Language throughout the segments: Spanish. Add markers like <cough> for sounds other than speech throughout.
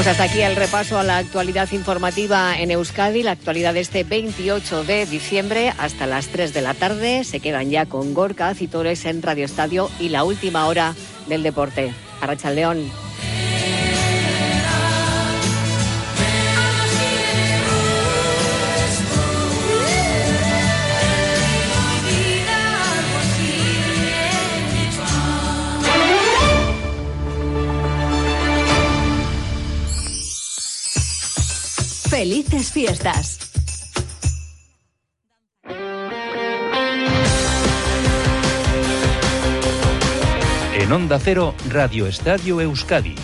Pues hasta aquí el repaso a la actualidad informativa en Euskadi, la actualidad de este 28 de diciembre hasta las 3 de la tarde. Se quedan ya con Gorka Citores en Radio Estadio y la última hora del deporte. Arracha León. Felices fiestas. En Onda Cero, Radio Estadio Euskadi,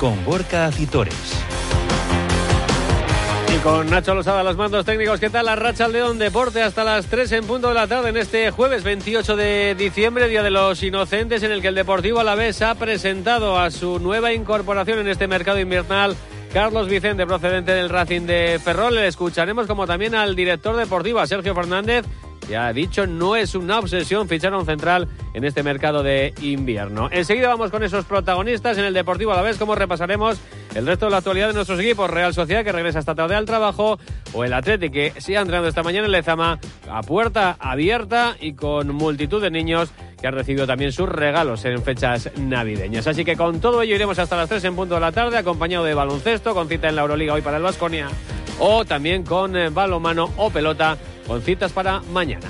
con Gorka Acitores. Y con Nacho Losada, los mandos técnicos, ¿qué tal? La Racha León Deporte hasta las 3 en punto de la tarde en este jueves 28 de diciembre, Día de los Inocentes, en el que el Deportivo Alavés ha presentado a su nueva incorporación en este mercado invernal Carlos Vicente, procedente del Racing de Ferrol. Le escucharemos como también al director deportivo, Sergio Fernández, ya dicho, no es una obsesión fichar a un central en este mercado de invierno. Enseguida vamos con esos protagonistas en el Deportivo a la vez, como repasaremos el resto de la actualidad de nuestros equipos. Real Sociedad, que regresa esta tarde al trabajo, o el Atleti, que sigue entrando esta mañana en Lezama a puerta abierta y con multitud de niños que han recibido también sus regalos en fechas navideñas. Así que con todo ello iremos hasta las 3 en punto de la tarde, acompañado de baloncesto, con cita en la Euroliga hoy para el Vasconia, o también con eh, balomano o pelota, con citas para mañana.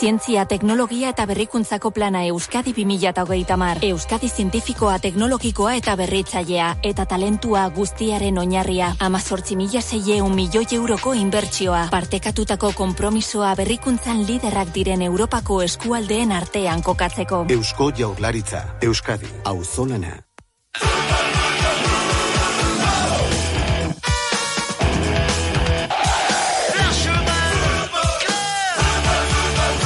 Zientzia, teknologia eta berrikuntzako plana Euskadi 2030 mar. Euskadi zientifikoa, teknologikoa eta berritzailea. Eta talentua guztiaren oinarria. Amazortzi mila zeieun milioi euroko inbertsioa. Partekatutako kompromisoa berrikuntzan liderrak diren Europako eskualdeen artean kokatzeko. Eusko jaurlaritza. Euskadi. Auzolana.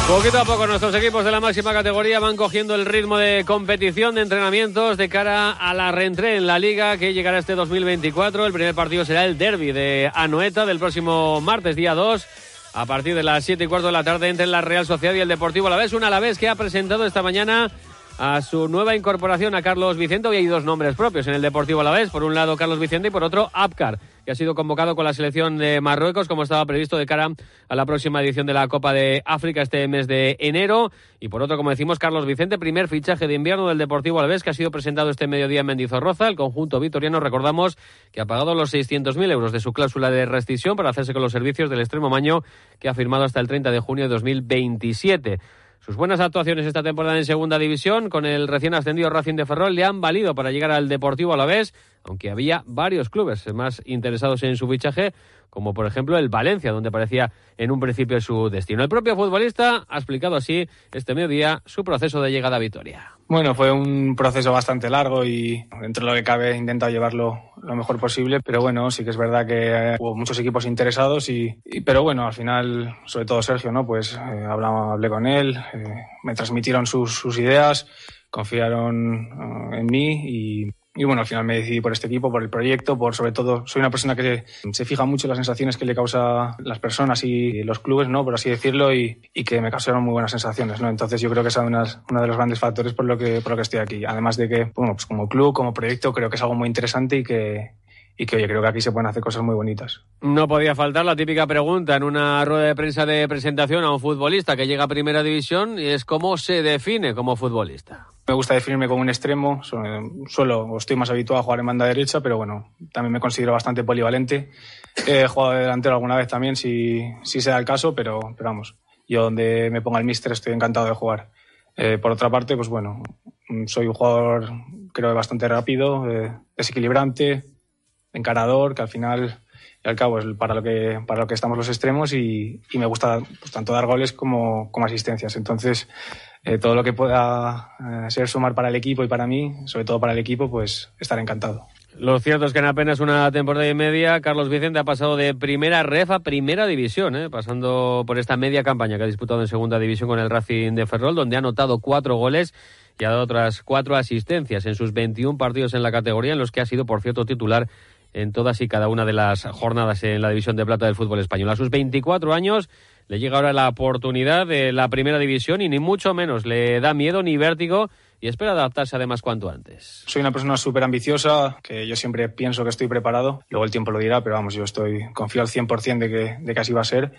Poquito a poco nuestros equipos de la máxima categoría van cogiendo el ritmo de competición de entrenamientos de cara a la reentré en la liga que llegará este 2024. El primer partido será el derby de Anoeta del próximo martes, día 2. A partir de las 7 y cuarto de la tarde entre la Real Sociedad y el Deportivo Alavés. Un Alavés que ha presentado esta mañana a su nueva incorporación a Carlos Vicente. Hoy hay dos nombres propios en el Deportivo Alavés. Por un lado Carlos Vicente y por otro Apcar, que ha sido convocado con la selección de Marruecos como estaba previsto de cara a la próxima edición de la Copa de África este mes de enero. Y por otro, como decimos, Carlos Vicente, primer fichaje de invierno del Deportivo Alavés que ha sido presentado este mediodía en Mendizorroza. El conjunto vitoriano, recordamos, que ha pagado los 600.000 euros de su cláusula de rescisión para hacerse con los servicios del extremo maño que ha firmado hasta el 30 de junio de 2027. Sus buenas actuaciones esta temporada en Segunda División con el recién ascendido Racing de Ferrol le han valido para llegar al Deportivo a la vez, aunque había varios clubes más interesados en su fichaje, como por ejemplo el Valencia, donde parecía en un principio su destino. El propio futbolista ha explicado así este mediodía su proceso de llegada a Vitoria. Bueno, fue un proceso bastante largo y dentro de lo que cabe he llevarlo lo mejor posible, pero bueno, sí que es verdad que hubo muchos equipos interesados y, pero bueno, al final, sobre todo Sergio, ¿no? Pues eh, hablaba, hablé con él, eh, me transmitieron sus, ideas, confiaron en mí y y bueno, al final me decidí por este equipo, por el proyecto, por sobre todo, soy una persona que se fija mucho en las sensaciones que le causa las personas y los clubes, ¿no? Por así decirlo, y, y que me causaron muy buenas sensaciones, ¿no? Entonces yo creo que es uno de los grandes factores por lo que, por lo que estoy aquí. Además de que, bueno, pues como club, como proyecto, creo que es algo muy interesante y que, y que, oye, creo que aquí se pueden hacer cosas muy bonitas. No podía faltar la típica pregunta en una rueda de prensa de presentación a un futbolista que llega a primera división y es cómo se define como futbolista. Me gusta definirme como un extremo, suelo, estoy más habituado a jugar en banda derecha, pero bueno, también me considero bastante polivalente. He jugado de delantero alguna vez también, si, si se da el caso, pero, pero vamos, yo donde me ponga el míster estoy encantado de jugar. Eh, por otra parte, pues bueno, soy un jugador creo bastante rápido, eh, desequilibrante, encarador, que al final y al cabo es para lo que, para lo que estamos los extremos y, me gusta pues, tanto dar goles como, como asistencias. Entonces, eh, todo lo que pueda eh, ser sumar para el equipo y para mí, sobre todo para el equipo, pues estar encantado. Lo cierto es que en apenas una temporada y media, Carlos Vicente ha pasado de primera ref a primera división, ¿eh? pasando por esta media campaña que ha disputado en segunda división con el Racing de Ferrol, donde ha anotado cuatro goles y ha dado otras cuatro asistencias en sus 21 partidos en la categoría, en los que ha sido, por cierto, titular en todas y cada una de las jornadas en la división de plata del fútbol español. A sus 24 años le llega ahora la oportunidad de la primera división y ni mucho menos le da miedo ni vértigo y espera adaptarse además cuanto antes. Soy una persona súper ambiciosa, que yo siempre pienso que estoy preparado, luego el tiempo lo dirá, pero vamos, yo estoy confío al 100% de que, de que así va a ser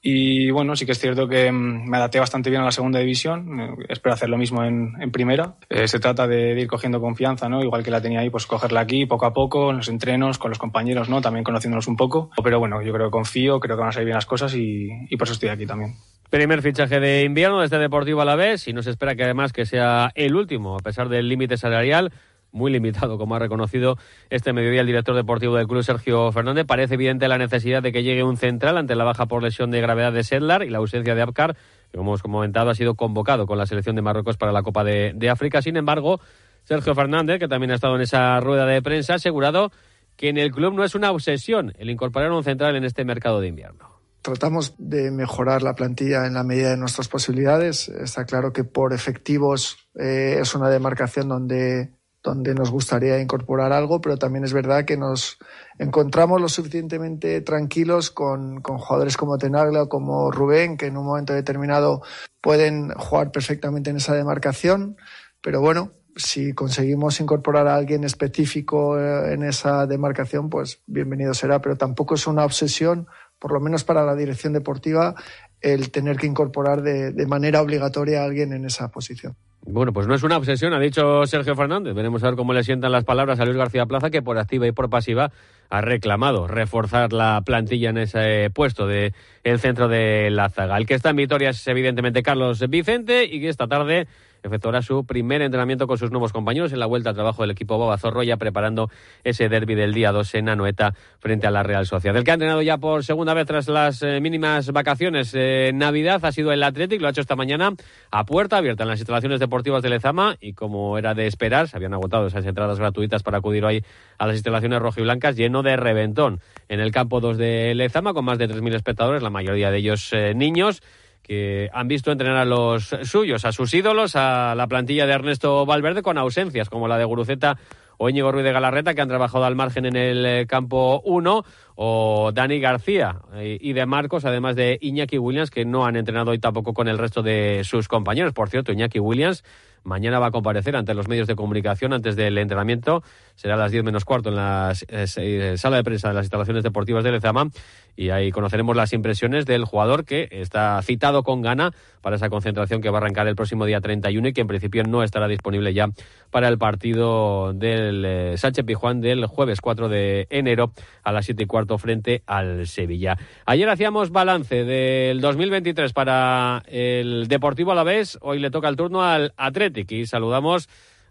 y bueno, sí que es cierto que mm, me adapté bastante bien a la segunda división. Eh, espero hacer lo mismo en, en primera. Eh, se trata de, ir cogiendo confianza, ¿no? Igual que la tenía ahí, pues cogerla aquí poco a poco, en los entrenos, con los compañeros, ¿no? También conociéndolos un poco. Pero bueno, yo creo que confío, creo que van a salir bien las cosas y, y por eso estoy aquí también. Primer fichaje de invierno desde Deportivo a la vez y no se espera que además que sea el último, a pesar del límite salarial muy limitado, como ha reconocido este mediodía el director deportivo del club, Sergio Fernández. Parece evidente la necesidad de que llegue un central ante la baja por lesión de gravedad de Sedlar y la ausencia de Abkar, que como hemos comentado ha sido convocado con la selección de Marruecos para la Copa de, de África. Sin embargo, Sergio Fernández, que también ha estado en esa rueda de prensa, ha asegurado que en el club no es una obsesión el incorporar un central en este mercado de invierno. Tratamos de mejorar la plantilla en la medida de nuestras posibilidades. Está claro que por efectivos eh, es una demarcación donde donde nos gustaría incorporar algo, pero también es verdad que nos encontramos lo suficientemente tranquilos con, con jugadores como Tenagla o como Rubén, que en un momento determinado pueden jugar perfectamente en esa demarcación, pero bueno, si conseguimos incorporar a alguien específico eh, en esa demarcación, pues bienvenido será, pero tampoco es una obsesión, por lo menos para la dirección deportiva, el tener que incorporar de, manera obligatoria a alguien en esa posición. Bueno, pues no es una obsesión, ha dicho Sergio Fernández. Veremos a ver cómo le sientan las palabras a Luis García Plaza, que por activa y por pasiva ha reclamado reforzar la plantilla en ese puesto de el centro de la zaga. El que está en Vitoria es evidentemente Carlos Vicente y que esta tarde efectuará su primer entrenamiento con sus nuevos compañeros en la vuelta al trabajo del equipo Babazorro, ya preparando ese derby del día 2 en Anoeta frente a la Real Sociedad. El que ha entrenado ya por segunda vez tras las eh, mínimas vacaciones eh, Navidad ha sido el Athletic, lo ha hecho esta mañana a puerta abierta en las instalaciones deportivas de Lezama y como era de esperar, se habían agotado esas entradas gratuitas para acudir hoy a las instalaciones rojo y blancas, lleno de reventón en el campo 2 de Lezama con más de 3.000 espectadores, la mayoría de ellos eh, niños que han visto entrenar a los suyos, a sus ídolos, a la plantilla de Ernesto Valverde con ausencias como la de Guruceta o Íñigo Ruiz de Galarreta, que han trabajado al margen en el eh, campo 1, o Dani García eh, y de Marcos, además de Iñaki Williams, que no han entrenado hoy tampoco con el resto de sus compañeros. Por cierto, Iñaki Williams Mañana va a comparecer ante los medios de comunicación antes del entrenamiento. Será a las 10 menos cuarto en la eh, eh, sala de prensa de las instalaciones deportivas de Lezama. Y ahí conoceremos las impresiones del jugador que está citado con gana para esa concentración que va a arrancar el próximo día 31 y que en principio no estará disponible ya para el partido del eh, Sánchez Pijuán del jueves 4 de enero a las 7 y cuarto frente al Sevilla. Ayer hacíamos balance del 2023 para el Deportivo Alavés. Hoy le toca el turno al Atlético y saludamos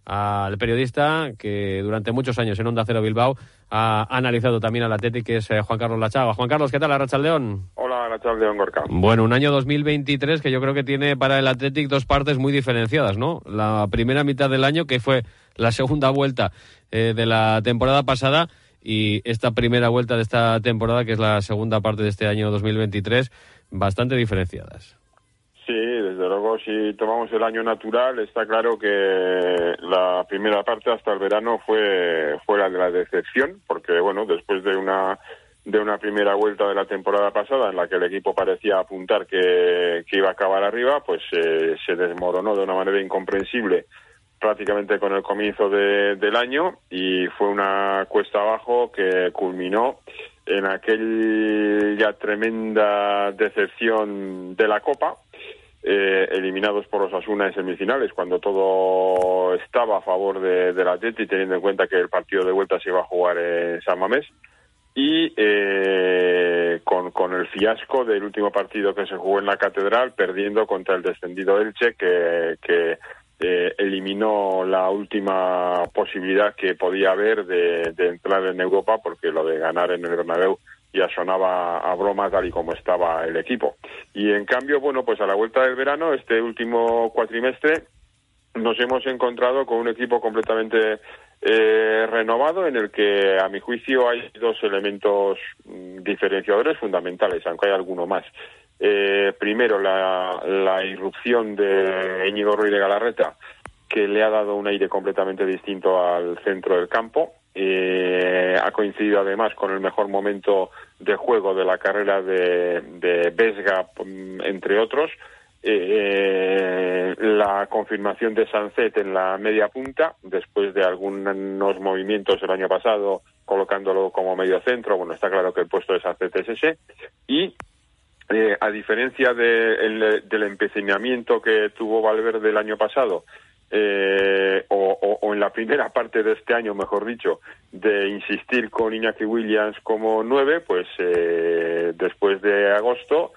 al periodista que durante muchos años en Onda Cero Bilbao ha analizado también al Atlético, que es eh, Juan Carlos Lachaga. Juan Carlos, ¿qué tal, León? Hola, León Gorka. Bueno, un año 2023 que yo creo que tiene para el Atlético dos partes muy diferenciadas, ¿no? La primera mitad del año, que fue la segunda vuelta eh, de la temporada pasada, y esta primera vuelta de esta temporada, que es la segunda parte de este año 2023, bastante diferenciadas. Sí, desde luego, si tomamos el año natural, está claro que la primera parte hasta el verano fue fuera de la decepción, porque bueno, después de una de una primera vuelta de la temporada pasada en la que el equipo parecía apuntar que, iba a acabar arriba, pues eh, se desmoronó de una manera incomprensible prácticamente con el comienzo del año y fue una cuesta abajo que culminó en aquella tremenda decepción de la Copa, eh, eliminados por los Asuna en semifinales, cuando todo estaba a favor de, del Atleti, teniendo en cuenta que el partido de vuelta se iba a jugar en San Mamés, y eh, con, con el fiasco del último partido que se jugó en la Catedral, perdiendo contra el descendido Elche, que, que eh, eliminó la última posibilidad que podía haber de, de entrar en Europa, porque lo de ganar en el Bernabéu ya sonaba a broma tal y como estaba el equipo. Y en cambio, bueno, pues a la vuelta del verano, este último cuatrimestre, nos hemos encontrado con un equipo completamente eh, renovado en el que, a mi juicio, hay dos elementos mm, diferenciadores fundamentales, aunque hay alguno más. Eh, primero, la, la irrupción de Íñigo Ruiz de Galarreta, que le ha dado un aire completamente distinto al centro del campo ha coincidido además con el mejor momento de juego de la carrera de, de Vesga, mm, entre otros. la confirmación de Sanzet en la media punta, después de algunos movimientos el año pasado, colocándolo como medio centro. Bueno, está claro que el puesto de Sanzet es ese. Y eh, a diferencia del empecinamiento que tuvo Valverde el año pasado, eh, o, en la primera parte de este año, mejor dicho, de insistir con Iñaki Williams como nueve, pues eh, después de agosto,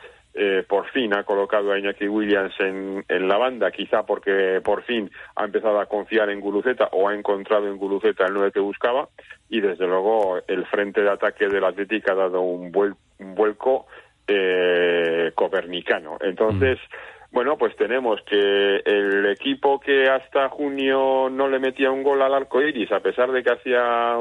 por fin ha colocado a Iñaki Williams en, la banda, quizá porque por fin ha empezado a confiar en Guluceta o ha encontrado en Guluceta el nueve que buscaba, y desde luego el frente de ataque del Atlético ha dado un vuelco eh, copernicano. Entonces, mm. Bueno, pues tenemos que el equipo que hasta junio no le metía un gol al arco iris, a pesar de que hacía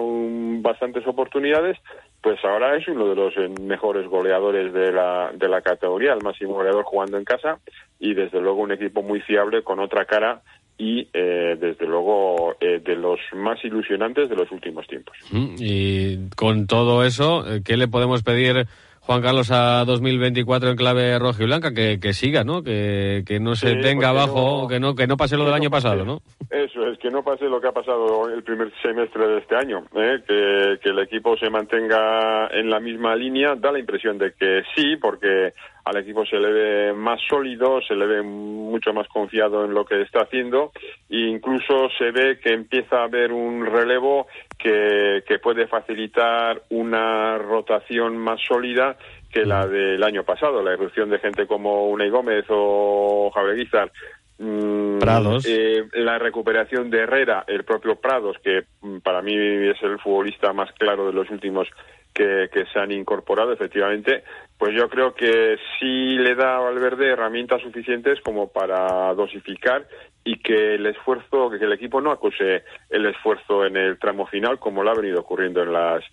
bastantes oportunidades, pues ahora es uno de los eh, mejores goleadores de la, de la categoría, el máximo goleador jugando en casa y desde luego un equipo muy fiable con otra cara y eh, desde luego eh, de los más ilusionantes de los últimos tiempos. Mm, y con todo eso, ¿qué le podemos pedir? Juan Carlos a 2024 en clave roja y blanca, que, que siga, ¿no? Que, que no se tenga abajo, que no que no pase lo del año pasado, ¿no? Eso es, que no pase lo que ha pasado el primer semestre de este año, ¿eh? que, que el equipo se mantenga en la misma línea, da la impresión de que sí, porque al equipo se le ve más sólido, se le ve mucho más confiado en lo que está haciendo e incluso se ve que empieza a haber un relevo que, que puede facilitar una rotación más sólida que la del año pasado. La irrupción de gente como Unai Gómez o Jaureguizar mm, Prados. Eh, la recuperación de Herrera, el propio Prados, que mm, para mí es el futbolista más claro de los últimos que, que, se han incorporado, efectivamente, pues yo creo que sí le da a Valverde herramientas suficientes como para dosificar y que el esfuerzo, que el equipo no acuse el esfuerzo en el tramo final como lo ha venido ocurriendo en las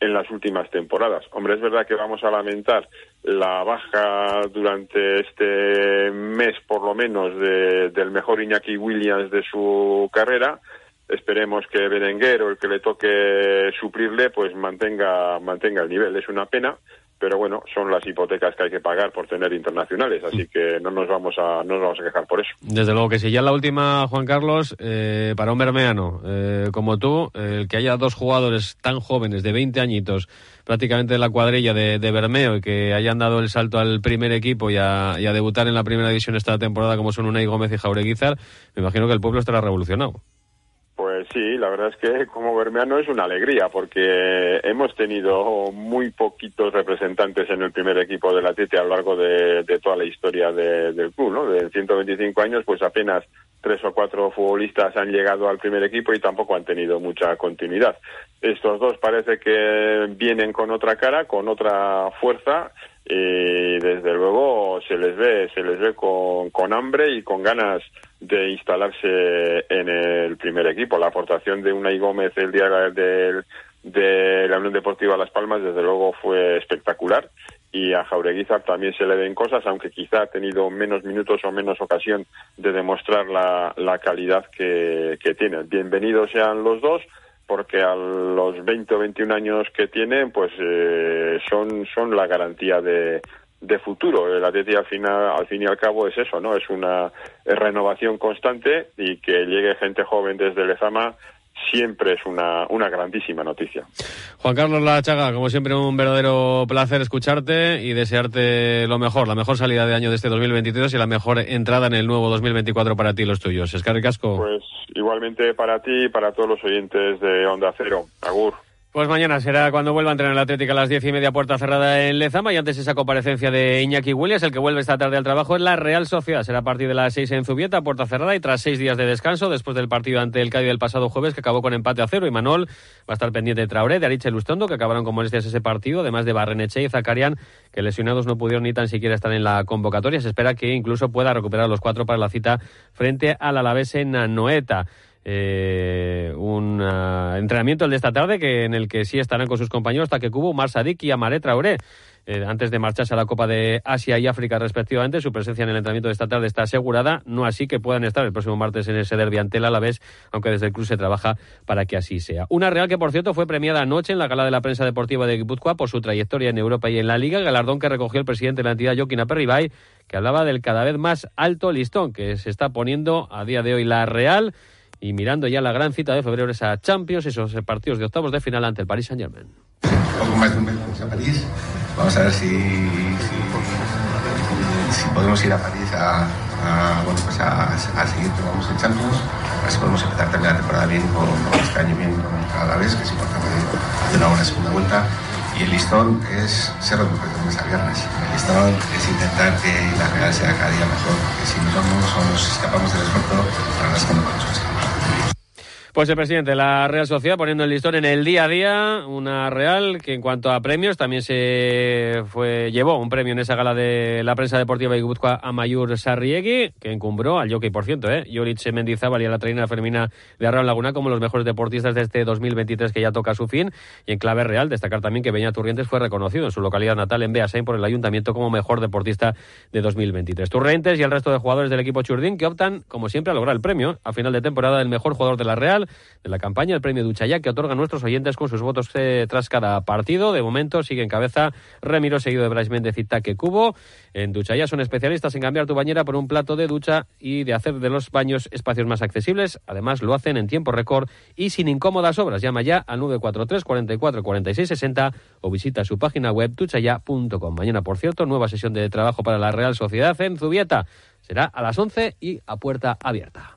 en las últimas temporadas. Hombre, es verdad que vamos a lamentar la baja durante este mes, por lo menos, de, del mejor Iñaki Williams de su carrera. Esperemos que Berenguer o el que le toque suplirle, pues mantenga, mantenga el nivel. Es una pena, pero bueno, son las hipotecas que hay que pagar por tener internacionales, así que no nos vamos a, no nos vamos a quejar por eso. Desde luego que si ya la última, Juan Carlos, eh, para un bermeano eh, como tú, el que haya dos jugadores tan jóvenes, de 20 añitos, prácticamente de la cuadrilla de, de, Bermeo, y que hayan dado el salto al primer equipo y a, y a debutar en la primera división esta temporada como son Unai Gómez y Jaureguizar, me imagino que el pueblo estará revolucionado. Sí, la verdad es que <laughs> como bermeano es una alegría porque hemos tenido muy poquitos representantes en el primer equipo de la TT a lo largo de, toda la historia del club, ¿no? De 125 años, pues apenas tres o cuatro futbolistas han llegado al primer equipo y tampoco han tenido mucha continuidad. Estos dos parece que vienen con otra cara, con otra fuerza y desde luego se les ve, se les ve con, con hambre y con ganas de instalarse en el primer equipo. La aportación de Unai Gómez el día del de la Unión Deportiva Las Palmas, desde luego, fue espectacular. Y a Jaureguizar también se le ven cosas, aunque quizá ha tenido menos minutos o menos ocasión de demostrar la, la calidad que, que tiene. Bienvenidos sean los dos, porque a los 20 o 21 años que tienen, pues eh, son, son la garantía de, de futuro. El Atleti al final, al fin y al cabo es eso, ¿no? Es una renovación constante y que llegue gente joven desde Lezama siempre es una, una grandísima noticia. Juan Carlos Lachaga, como siempre un verdadero placer escucharte y desearte lo mejor, la mejor salida de año de este 2023 y la mejor entrada en el nuevo 2024 para ti y los tuyos. Escarri Casco. Pues igualmente para ti y para todos los oyentes de Onda Cero. Agur. Pues mañana será cuando vuelva a entrenar el Atlético a las diez y media, puerta cerrada en Lezama. Y antes esa comparecencia de Iñaki Williams, el que vuelve esta tarde al trabajo en la Real Sociedad. Será a partir de las seis en Zubieta, puerta cerrada. Y tras seis días de descanso, después del partido ante el Cádiz del pasado jueves, que acabó con empate a cero. Y Manol va a estar pendiente de Traoré, de Aricha y Lustondo, que acabaron con molestias ese partido. Además de Barreneche y Zacarian, que lesionados no pudieron ni tan siquiera estar en la convocatoria. Se espera que incluso pueda recuperar los cuatro para la cita frente al Alavés en Noeta eh, un uh, entrenamiento el de esta tarde que en el que sí estarán con sus compañeros Take Kubo, Mar Sadik y Amare Traoré. eh, antes de marcharse a la Copa de Asia y África respectivamente. Su presencia en el entrenamiento de esta tarde está asegurada, no así que puedan estar el próximo martes en ese derbi ante el Alavés, aunque desde el club se trabaja para que así sea. Una Real que, por cierto, fue premiada anoche en la gala de la prensa deportiva de Guipúzcoa por su trayectoria en Europa y en la Liga, galardón que recogió el presidente de la entidad, Joaquín Aperribay, que hablaba del cada vez más alto listón que se está poniendo a día de hoy la Real y mirando ya la gran cita de febrero esa Champions, esos partidos de octavos de final ante el Paris Saint Germain. Poco más de un mes a París. Vamos a ver si, si, si podemos ir a París a, a bueno, pues a, a seguir que vamos en Champions. A ver si podemos empezar también la temporada bien con, con este año bien con la vez, que es importante hacer una buena segunda vuelta. Y el listón es ser de lunes a viernes. El listón es intentar que la Real sea cada día mejor, porque si nosotros no nos escapamos del esfuerzo, la verdad es que no podemos escapar. Pues el presidente de la Real Sociedad poniendo el listón en el día a día, una Real que en cuanto a premios también se fue llevó un premio en esa gala de la prensa deportiva de Guipúzcoa a Mayur Sarriegui, que encumbró al jockey, por ciento, ¿eh? Yoriche Mendizábal y a la trainera femenina de Arraun Laguna como los mejores deportistas de este 2023 que ya toca su fin. Y en clave real, destacar también que Beñat Turrientes fue reconocido en su localidad natal en Beasain por el ayuntamiento como mejor deportista de 2023. Turrientes y el resto de jugadores del equipo Churdín que optan, como siempre, a lograr el premio a final de temporada del mejor jugador de la Real de la campaña, el premio Duchaya, que otorgan nuestros oyentes con sus votos eh, tras cada partido. De momento sigue en cabeza Remiro, seguido de Brais Méndez y Taque Cubo. En Duchaya son especialistas en cambiar tu bañera por un plato de ducha y de hacer de los baños espacios más accesibles. Además, lo hacen en tiempo récord y sin incómodas obras. Llama ya al 943 44 46 60 o visita su página web duchaya.com. Mañana, por cierto, nueva sesión de trabajo para la Real Sociedad en Zubieta. Será a las 11 y a puerta abierta.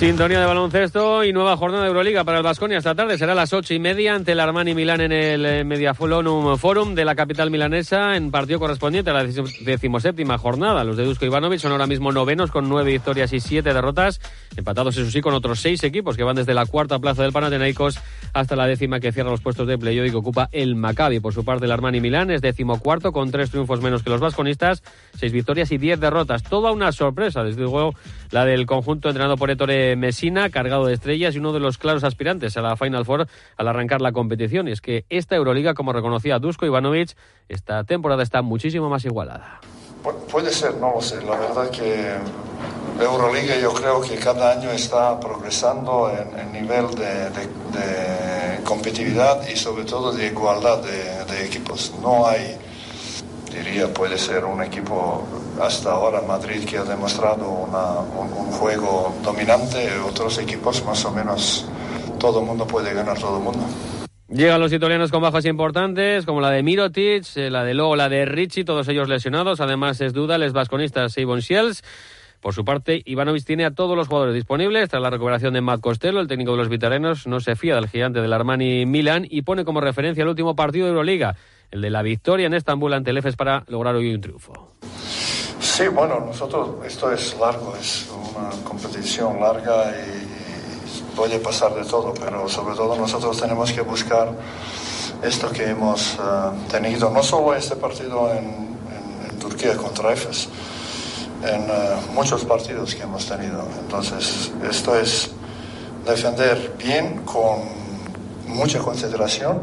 Sintonía de baloncesto y nueva jornada de Euroliga para el Vasconia esta tarde. Será a las ocho y media ante el Armani Milán en el eh, Mediafolonum Forum de la capital milanesa en partido correspondiente a la decimoséptima jornada. Los de Dusko Ivanovic son ahora mismo novenos con nueve victorias y siete derrotas, empatados eso sí con otros seis equipos que van desde la cuarta plaza del Panathinaikos hasta la décima que cierra los puestos de playoff y que ocupa el Maccabi. Por su parte el Armani Milán es decimocuarto con tres triunfos menos que los vasconistas, seis victorias y diez derrotas. Toda una sorpresa, desde luego, la del conjunto entrenado por Ettore Messina, cargado de estrellas y uno de los claros aspirantes a la Final Four al arrancar la competición. Y es que esta Euroliga, como reconocía Dusko Ivanovic, esta temporada está muchísimo más igualada. Pu- Puede ser, no lo sé. La verdad que Euroliga yo creo que cada año está progresando en, en nivel de, de- de competitividad y sobre todo de igualdad de, de equipos. No hay, diría, puede ser un equipo hasta ahora Madrid que ha demostrado una- un, un juego dominante, otros equipos más o menos todo el mundo puede ganar todo el mundo. Llegan los italianos con bajas importantes, como la de Mirotic, eh, la de Lobo, la de Ricci, todos ellos lesionados. Además, es duda, les vasconistas Sibon Shields. Por su parte, Ivanovic tiene a todos los jugadores disponibles. Tras la recuperación de Matt Costello, el técnico de los vitarianos no se fía del gigante del Armani Milan y pone como referencia el último partido de Euroliga, el de la victoria en Estambul ante el EFES para lograr hoy un triunfo. Sí, bueno, nosotros, esto es largo, es una competición larga y puede pasar de todo, pero sobre todo nosotros tenemos que buscar esto que hemos eh, tenido, no solo este partido en, Turquía contra EFES, en eh, muchos partidos que hemos tenido. Entonces, esto es defender bien, con mucha concentración,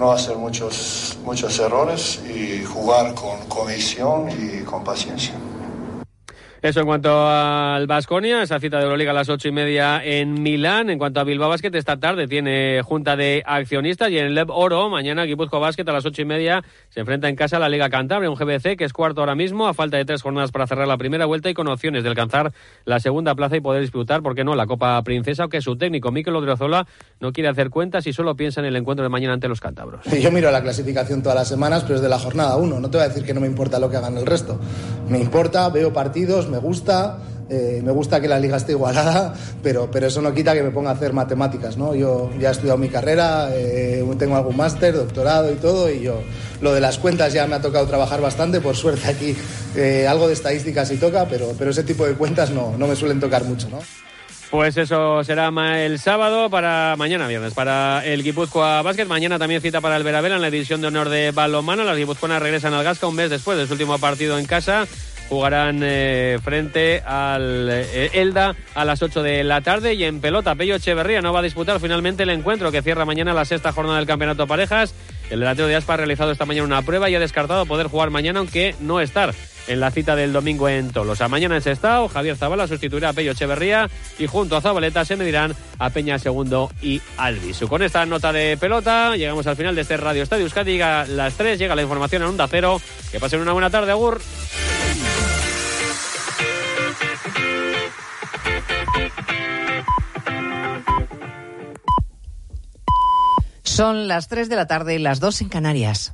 no hacer muchos, muchos errores y jugar con cohesión y con paciencia. Eso en cuanto al Vasconia, esa cita de Euroliga a las ocho y media en Milán. En cuanto a Bilbao Basket, esta tarde tiene junta de accionistas y en el Lev Oro, mañana Guipuzco Basket a las ocho y media se enfrenta en casa a la Liga Cantabria, un GBC que es cuarto ahora mismo, a falta de tres jornadas para cerrar la primera vuelta y con opciones de alcanzar la segunda plaza y poder disputar, ¿por qué no?, la Copa Princesa, aunque su técnico Mikel Odriozola no quiere hacer cuentas y solo piensa en el encuentro de mañana ante los cántabros. Yo miro la clasificación todas las semanas, pero es de la jornada uno. No te voy a decir que no me importa lo que hagan el resto. Me importa, veo partidos, me gusta, Eh, me gusta que la liga esté igualada, pero, pero eso no quita que me ponga a hacer matemáticas, ¿no? Yo ya he estudiado mi carrera, eh, tengo algún máster, doctorado y todo, y yo lo de las cuentas ya me ha tocado trabajar bastante, por suerte aquí eh, algo de estadísticas sí toca, pero, pero ese tipo de cuentas no, no me suelen tocar mucho, ¿no? Pues eso será el sábado para mañana viernes para el Guipúzcoa Basket. Mañana también cita para el Veravera en la división de honor de balonmano. Las guipuzcoanas regresan al Gasca un mes después de su último partido en casa. Jugarán eh, frente al eh, Elda a las 8 de la tarde y en pelota Pello Echeverría no va a disputar finalmente el encuentro que cierra mañana la sexta jornada del Campeonato Parejas. El delantero de Aspa ha realizado esta mañana una prueba y ha descartado poder jugar mañana aunque no estar en la cita del domingo en Tolosa. Mañana en Sestao, Javier Zavala sustituirá a Pello Echeverría y junto a Zabaleta se medirán a Peña Segundo y Albisu. Con esta nota de pelota llegamos al final de este Radio Estadio Euskadi. A las 3 llega la información en Onda Cero. Que pasen una buena tarde, Agur. Son las 3 de la tarde y las 2 en Canarias.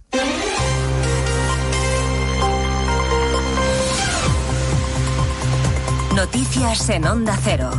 Noticias en Onda Cero.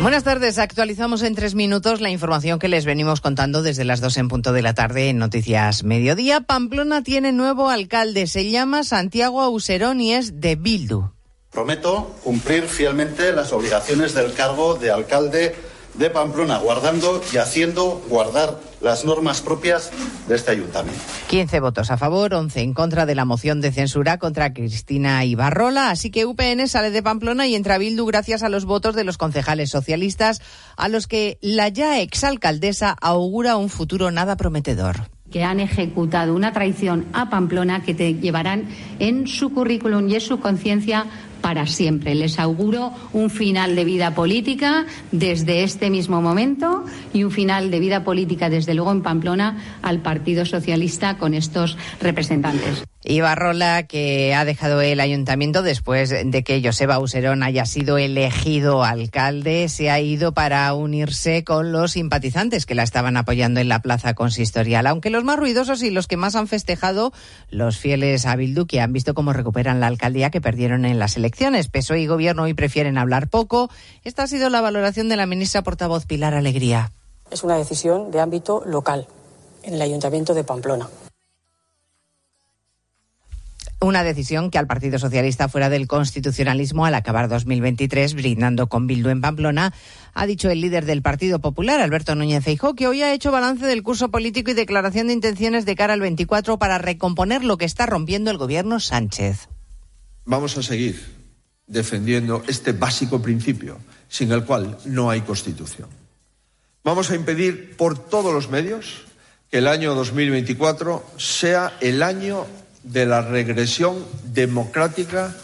Buenas tardes. Actualizamos en tres minutos la información que les venimos contando desde las dos en punto de la tarde en Noticias Mediodía. Pamplona tiene nuevo alcalde. Se llama Santiago Auserón y es de Bildu. Prometo cumplir fielmente las obligaciones del cargo de alcalde de Pamplona, guardando y haciendo guardar las normas propias de este ayuntamiento. 15 votos a favor, 11 en contra de la moción de censura contra Cristina Ibarrola. Así que UPN sale de Pamplona y entra Bildu gracias a los votos de los concejales socialistas, a los que la ya exalcaldesa augura un futuro nada prometedor que han ejecutado una traición a Pamplona que te llevarán en su currículum y en su conciencia para siempre. Les auguro un final de vida política desde este mismo momento y un final de vida política, desde luego, en Pamplona al Partido Socialista con estos representantes. Ibarrola, que ha dejado el ayuntamiento después de que Joseba Userón haya sido elegido alcalde, se ha ido para unirse con los simpatizantes que la estaban apoyando en la plaza consistorial. Aunque los más ruidosos y los que más han festejado, los fieles a Bildu, que han visto cómo recuperan la alcaldía que perdieron en las elecciones. PSOE y Gobierno hoy prefieren hablar poco. Esta ha sido la valoración de la ministra portavoz Pilar Alegría. Es una decisión de ámbito local, en el ayuntamiento de Pamplona. Una decisión que al Partido Socialista fuera del constitucionalismo al acabar 2023 brindando con Bildu en Pamplona, ha dicho el líder del Partido Popular, Alberto Núñez Feijóo, que hoy ha hecho balance del curso político y declaración de intenciones de cara al 24 para recomponer lo que está rompiendo el gobierno Sánchez. Vamos a seguir defendiendo este básico principio sin el cual no hay constitución. Vamos a impedir por todos los medios que el año 2024 sea el año de la regresión democrática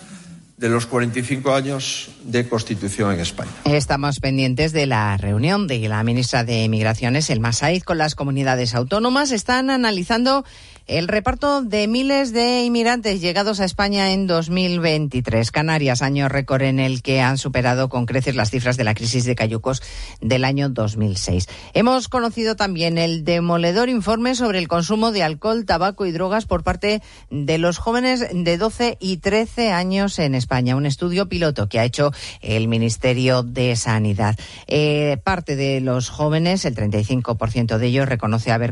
de los 45 años de Constitución en España. Estamos pendientes de la reunión de la ministra de Migraciones, el Masaiz, con las comunidades autónomas. Están analizando el reparto de miles de inmigrantes llegados a España en 2023. Canarias, año récord en el que han superado con creces las cifras de la crisis de cayucos del año 2006. Hemos conocido también el demoledor informe sobre el consumo de alcohol, tabaco y drogas por parte de los jóvenes de 12 y 13 años en España. Un estudio piloto que ha hecho el Ministerio de Sanidad. Eh, parte de los jóvenes, el 35% de ellos, reconoce haber